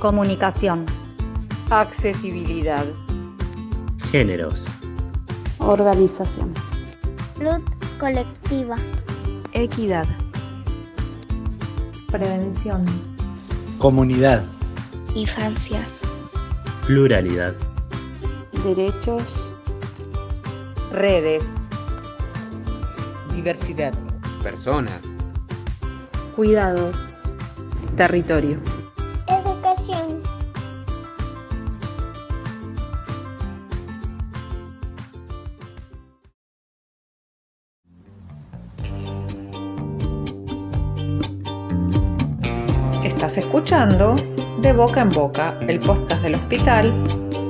Comunicación. Accesibilidad. Géneros. Organización. Salud colectiva. Equidad. Prevención. Comunidad. Infancias. Pluralidad. Derechos. Redes. Diversidad. Personas. Cuidados. Territorio. Estás escuchando De Boca en Boca, el podcast del hospital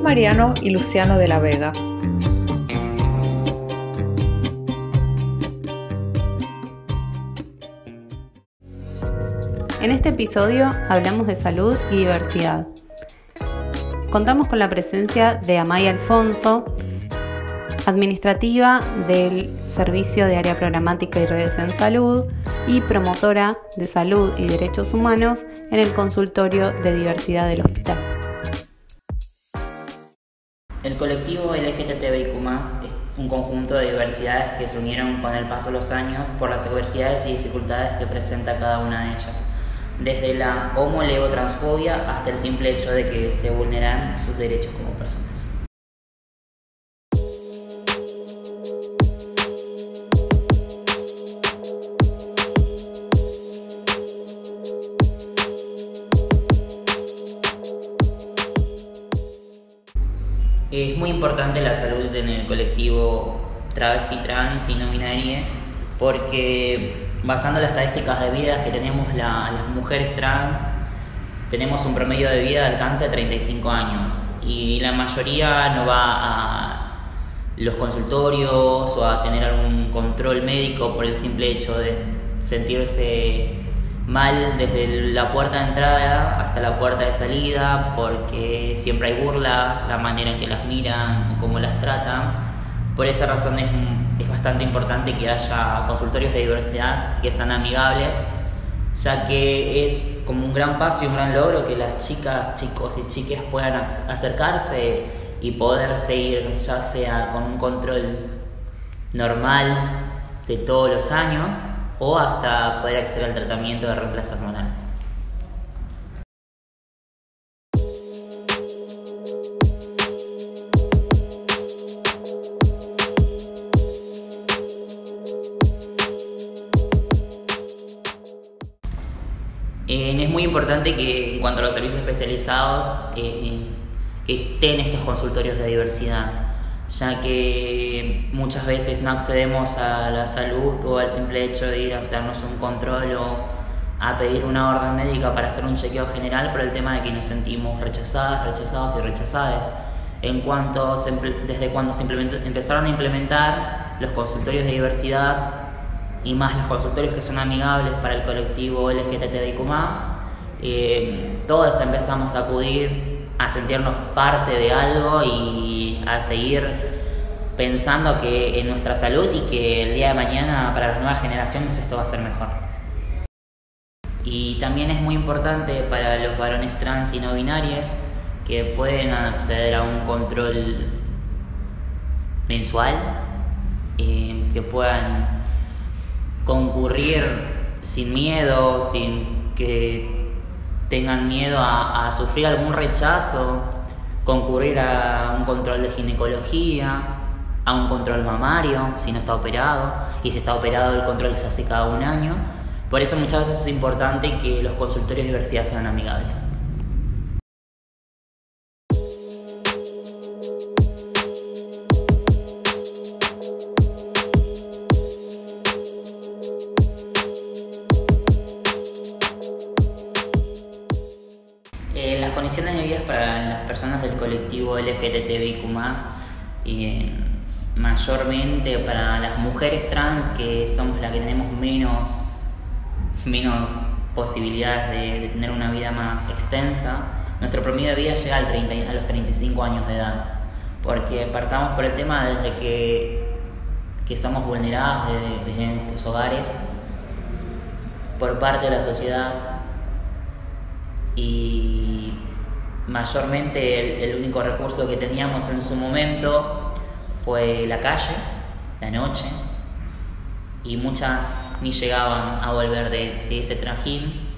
Mariano y Luciano de la Vega. En este episodio hablamos de salud y diversidad. Contamos con la presencia de Amaya Alfonso, administrativa del Servicio de Área Programática y Redes en Salud y promotora de salud y derechos humanos en el consultorio de diversidad del hospital. El colectivo LGTBIQ+, es un conjunto de diversidades que se unieron con el paso de los años por las adversidades y dificultades que presenta cada una de ellas, desde la homo-levo-transfobia hasta el simple hecho de que se vulneran sus derechos como personas. Es muy importante la salud en el colectivo travesti, trans y no binaria porque basando las estadísticas de vida que tenemos la- las mujeres trans, tenemos un promedio de vida de alcance de 35 años. Y la mayoría no va a los consultorios o a tener algún control médico por el simple hecho de sentirse mal desde la puerta de entrada hasta la puerta de salida porque siempre hay burlas, la manera en que las miran o cómo las tratan. Por esa razón es, es bastante importante que haya consultorios de diversidad que sean amigables, ya que es como un gran paso y un gran logro que las chicas, chicos y chicas puedan ac- acercarse y poder seguir ya sea con un control normal de todos los años o hasta poder acceder al tratamiento de reemplazo hormonal. Es muy importante que en cuanto a los servicios especializados eh, estén estos consultorios de diversidad, ya que muchas veces no accedemos a la salud o al simple hecho de ir a hacernos un control o a pedir una orden médica para hacer un chequeo general por el tema de que nos sentimos rechazadas, rechazados y rechazadas. En cuanto se desde cuando se empezaron a implementar los consultorios de diversidad y más los consultorios que son amigables para el colectivo LGTBIQ+, eh, todos empezamos a acudir a sentirnos parte de algo y a seguir pensando que en nuestra salud y que el día de mañana para las nuevas generaciones esto va a ser mejor. Y también es muy importante para los varones trans y no binarios que pueden acceder a un control mensual, eh, que puedan concurrir sin miedo, sin que tengan miedo a, a sufrir algún rechazo, concurrir a un control de ginecología, a un control mamario, si no está operado, y si está operado el control se hace cada un año. Por eso muchas veces es importante que los consultorios de diversidad sean amigables. Condiciones de vida para las personas del colectivo LGTBIQ+, eh, mayormente para las mujeres trans, que somos las que tenemos menos, menos posibilidades de, de tener una vida más extensa, nuestro promedio de vida llega al 30 a los 35 años de edad. Porque partamos por el tema desde que, que somos vulneradas desde, desde nuestros hogares por parte de la sociedad y mayormente el, único recurso que teníamos en su momento fue la calle, la noche, y muchas ni llegaban a volver de, de ese trajín.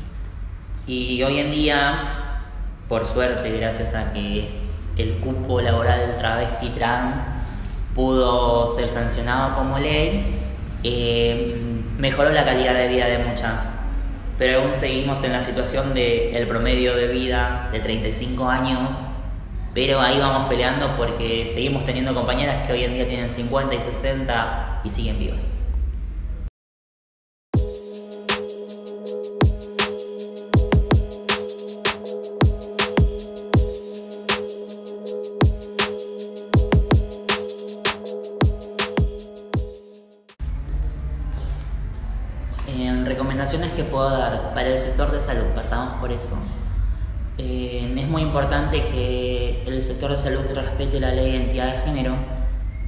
Y hoy en día, por suerte, gracias a que es el cupo laboral travesti trans pudo ser sancionado como ley, eh, mejoró la calidad de vida de muchas. Pero aún seguimos en la situación del el promedio de vida de 35 años, pero ahí vamos peleando porque seguimos teniendo compañeras que hoy en día tienen 50 y 60 y siguen vivas. Recomendaciones que puedo dar para el sector de salud, partamos por eso. Eh, es muy importante que el sector de salud respete la ley de identidad de género,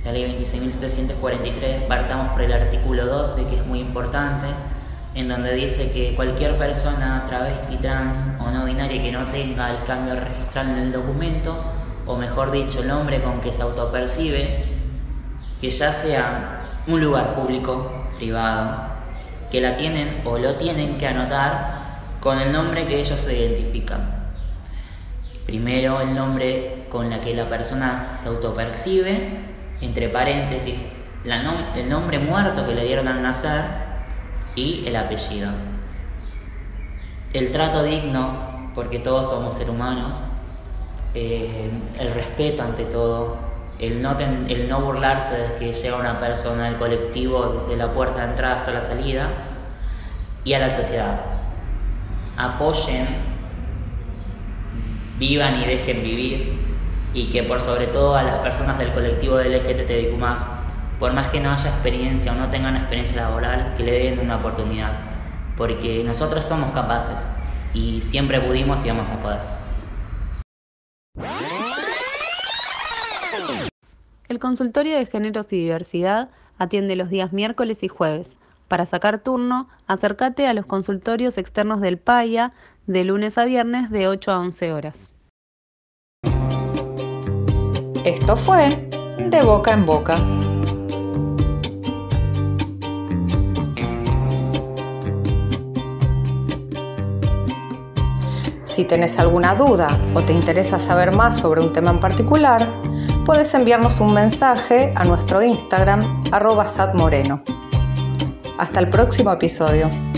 la ley 26.743, partamos por el artículo 12, que es muy importante, en donde dice que cualquier persona travesti, trans o no binaria que no tenga el cambio registral en el documento, o mejor dicho, el nombre con que se autopercibe, que ya sea un lugar público, privado, que la tienen o lo tienen que anotar con el nombre que ellos se identifican. Primero el nombre con la que la persona se autopercibe, entre paréntesis, el nombre muerto que le dieron al nacer y el apellido. El trato digno, porque todos somos seres humanos, eh, el respeto ante todo, el no, el no burlarse de que llega una persona al colectivo desde la puerta de entrada hasta la salida y a la sociedad. Apoyen, vivan y dejen vivir y que por sobre todo a las personas del colectivo del LGTBIQ+, por más que no haya experiencia o no tengan experiencia laboral, que le den una oportunidad, porque nosotros somos capaces y siempre pudimos y vamos a poder. El consultorio de géneros y diversidad atiende los días miércoles y jueves. Para sacar turno, acércate a los consultorios externos del PAIA de lunes a viernes de 8 a 11 horas. Esto fue De Boca en Boca. Si tenés alguna duda o te interesa saber más sobre un tema en particular, puedes enviarnos un mensaje a nuestro Instagram arroba satmoreno. Hasta el próximo episodio.